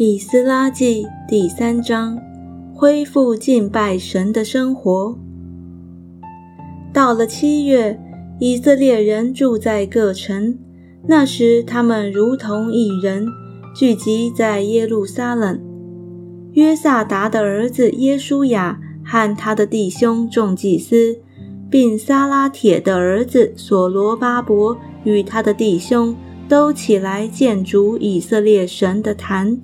以斯拉记第三章，恢复敬拜神的生活。到了七月，以色列人住在各城，那时他们如同一人，聚集在耶路撒冷。约萨达的儿子耶稣雅和他的弟兄众祭司，并撒拉铁的儿子所罗巴伯与他的弟兄，都起来建筑以色列神的坛。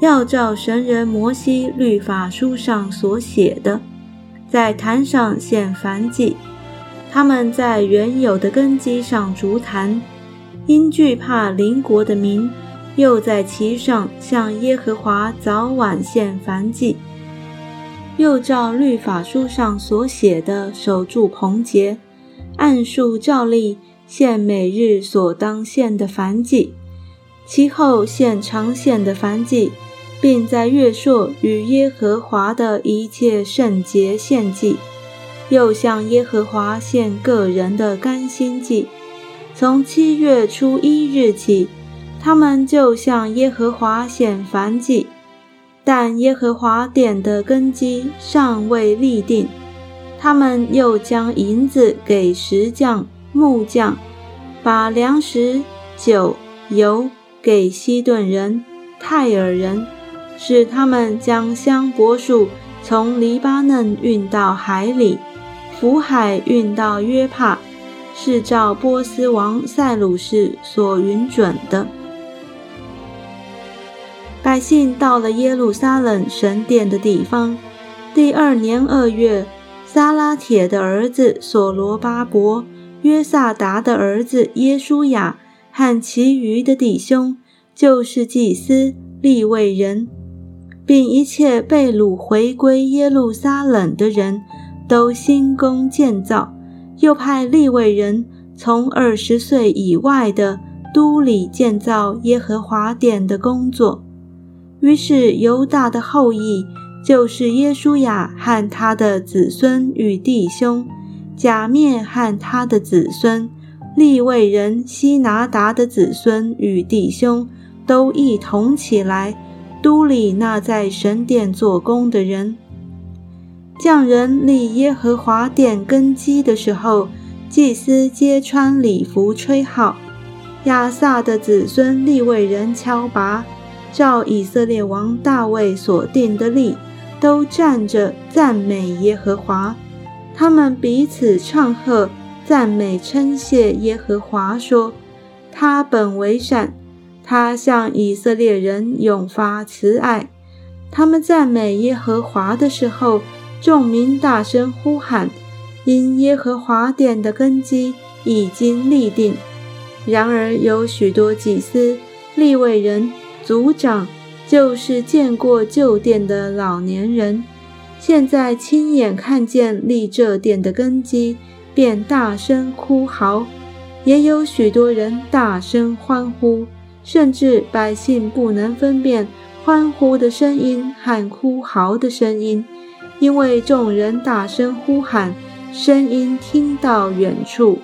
要照神人摩西律法书上所写的，在坛上献燔祭。他们在原有的根基上筑坛，因惧怕邻国的民，又在其上向耶和华早晚献燔祭。又照律法书上所写的守住棚节，按数照例献每日所当献的燔祭，其后献常献的燔祭。并在月朔与耶和华的一切圣节献祭，又向耶和华献个人的甘心祭。从七月初一日起，他们就向耶和华献燔祭。但耶和华殿的根基尚未立定，他们又将银子给石匠、木匠，把粮食、酒、油给西顿人、泰尔人。使他们将香柏树从黎巴嫩运到海里，福海运到约帕，是照波斯王塞鲁士所允准的。百姓到了耶路撒冷神殿的地方，第二年二月，撒拉铁的儿子所罗巴伯、约萨达的儿子耶稣雅和其余的弟兄，就是祭司、利未人。并一切被掳回归耶路撒冷的人都兴工建造，又派利未人从二十岁以外的都里建造耶和华殿的工作。于是犹大的后裔，就是耶稣亚和他的子孙与弟兄，假面和他的子孙，利未人希拿达的子孙与弟兄，都一同起来。都里那在神殿做工的人，匠人立耶和华殿根基的时候，祭司皆穿礼服吹号。亚萨的子孙立位人敲拔，照以色列王大卫所定的例，都站着赞美耶和华。他们彼此唱和，赞美称谢耶和华，说：“他本为善。”他向以色列人永发慈爱。他们赞美耶和华的时候，众民大声呼喊，因耶和华殿的根基已经立定。然而有许多祭司、立位人、族长，就是见过旧殿的老年人，现在亲眼看见立这殿的根基，便大声哭嚎；也有许多人大声欢呼。甚至百姓不能分辨欢呼的声音和哭嚎的声音，因为众人大声呼喊，声音听到远处。